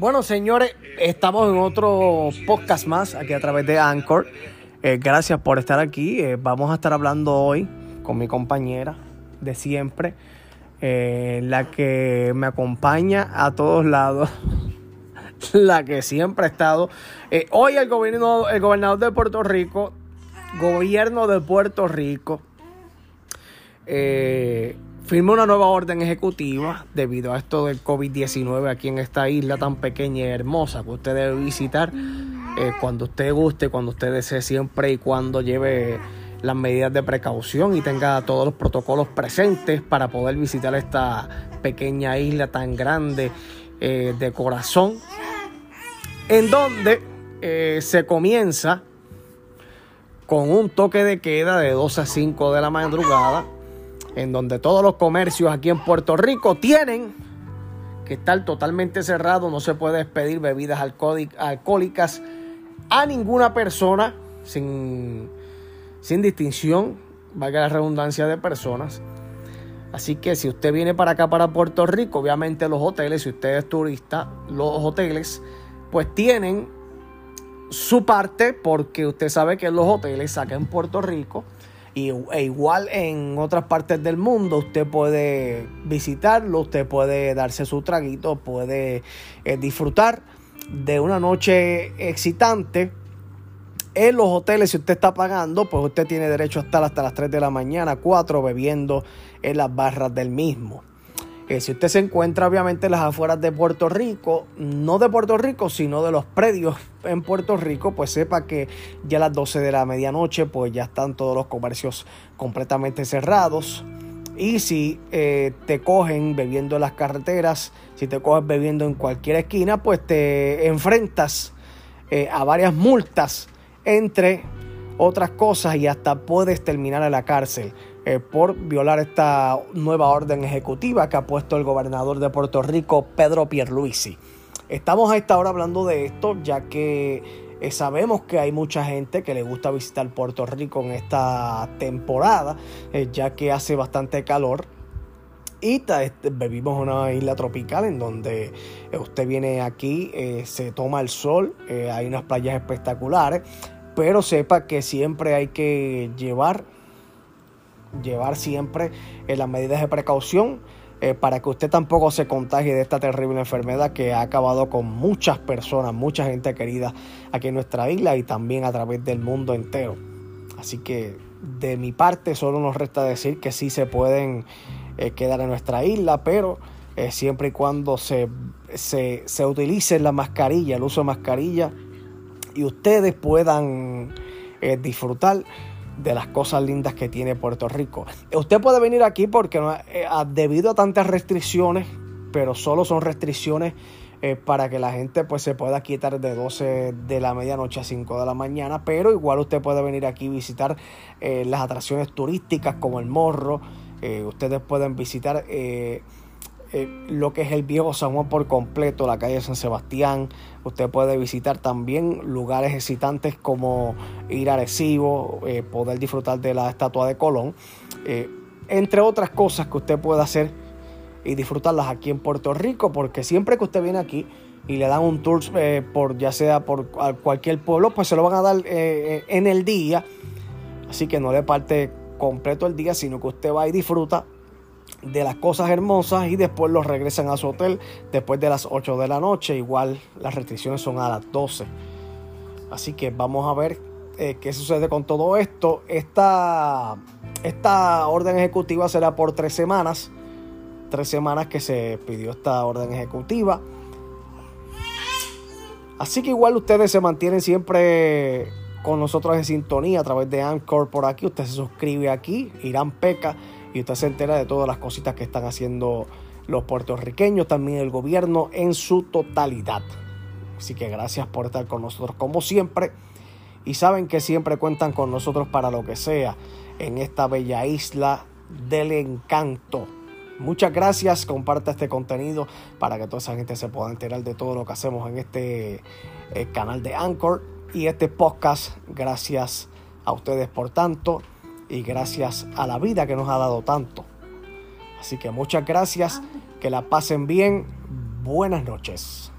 Bueno, señores, estamos en otro podcast más aquí a través de Anchor. Eh, gracias por estar aquí. Eh, vamos a estar hablando hoy con mi compañera de siempre, eh, la que me acompaña a todos lados, la que siempre ha estado. hoy el, gobierno, el gobernador de Puerto Rico, gobierno de Puerto Rico, firma una nueva orden ejecutiva debido a esto del COVID-19 aquí en esta isla tan pequeña y hermosa que usted debe visitar. Eh, cuando usted guste, cuando usted desee siempre y cuando lleve las medidas de precaución y tenga todos los protocolos presentes para poder visitar esta pequeña isla tan grande eh, de corazón en donde eh, se comienza con un toque de queda de 2 a 5 de la madrugada en donde todos los comercios aquí en Puerto Rico tienen que estar totalmente cerrados, no se puede despedir bebidas alcohólicas a ninguna persona sin, sin distinción, valga la redundancia de personas. Así que si usted viene para acá, para Puerto Rico, obviamente los hoteles, si usted es turista, los hoteles pues tienen su parte porque usted sabe que los hoteles acá en Puerto Rico y, e igual en otras partes del mundo usted puede visitarlo, usted puede darse su traguito, puede eh, disfrutar de una noche excitante. En los hoteles, si usted está pagando, pues usted tiene derecho a estar hasta las 3 de la mañana, 4 bebiendo en las barras del mismo. Si usted se encuentra obviamente en las afueras de Puerto Rico, no de Puerto Rico, sino de los predios en Puerto Rico, pues sepa que ya a las 12 de la medianoche, pues ya están todos los comercios completamente cerrados. Y si eh, te cogen bebiendo en las carreteras, si te coges bebiendo en cualquier esquina, pues te enfrentas eh, a varias multas, entre otras cosas, y hasta puedes terminar en la cárcel. Eh, por violar esta nueva orden ejecutiva que ha puesto el gobernador de Puerto Rico, Pedro Pierluisi. Estamos a esta hora hablando de esto ya que eh, sabemos que hay mucha gente que le gusta visitar Puerto Rico en esta temporada, eh, ya que hace bastante calor. Y vivimos en una isla tropical en donde usted viene aquí, se toma el sol, hay unas playas espectaculares, pero sepa que siempre hay que llevar llevar siempre eh, las medidas de precaución eh, para que usted tampoco se contagie de esta terrible enfermedad que ha acabado con muchas personas, mucha gente querida aquí en nuestra isla y también a través del mundo entero. Así que de mi parte solo nos resta decir que sí se pueden eh, quedar en nuestra isla, pero siempre y cuando se, se, se utilice la mascarilla, el uso de mascarilla y ustedes puedan disfrutar de las cosas lindas que tiene Puerto Rico. Usted puede venir aquí porque eh, debido a tantas restricciones, pero solo son restricciones eh, para que la gente pues se pueda quitar de 12 de la medianoche a 5 de la mañana, pero igual usted puede venir aquí visitar eh, las atracciones turísticas como el Morro, ustedes pueden visitar eh, lo que es el viejo San Juan por completo, la calle San Sebastián. Usted puede visitar también lugares excitantes como ir a Recibo, eh, poder disfrutar de la estatua de Colón, eh, entre otras cosas que usted puede hacer y disfrutarlas aquí en Puerto Rico, porque siempre que usted viene aquí y le dan un tour por ya sea por cualquier pueblo, pues se lo van a dar en el día. Así que no le parte completo el día, sino que usted va y disfruta de las cosas hermosas y después los regresan a su hotel después de las 8 de la noche. Igual las restricciones son a las 12. Así que vamos a ver eh, qué sucede con todo esto. Esta, esta orden ejecutiva será por tres semanas. Tres semanas que se pidió esta orden ejecutiva. Así que igual ustedes se mantienen siempre con nosotros en sintonía a través de Anchor por aquí. Usted se suscribe aquí, Irán Peca y usted se entera de todas las cositas que están haciendo los puertorriqueños, también el gobierno en su totalidad. Así que gracias por estar con nosotros como siempre. Y saben que siempre cuentan con nosotros para lo que sea en esta bella isla del encanto. Muchas gracias, comparta este contenido para que toda esa gente se pueda enterar de todo lo que hacemos en este eh, canal de Anchor y este podcast. Gracias a ustedes por tanto y gracias a la vida que nos ha dado tanto. Así que muchas gracias, que la pasen bien, buenas noches.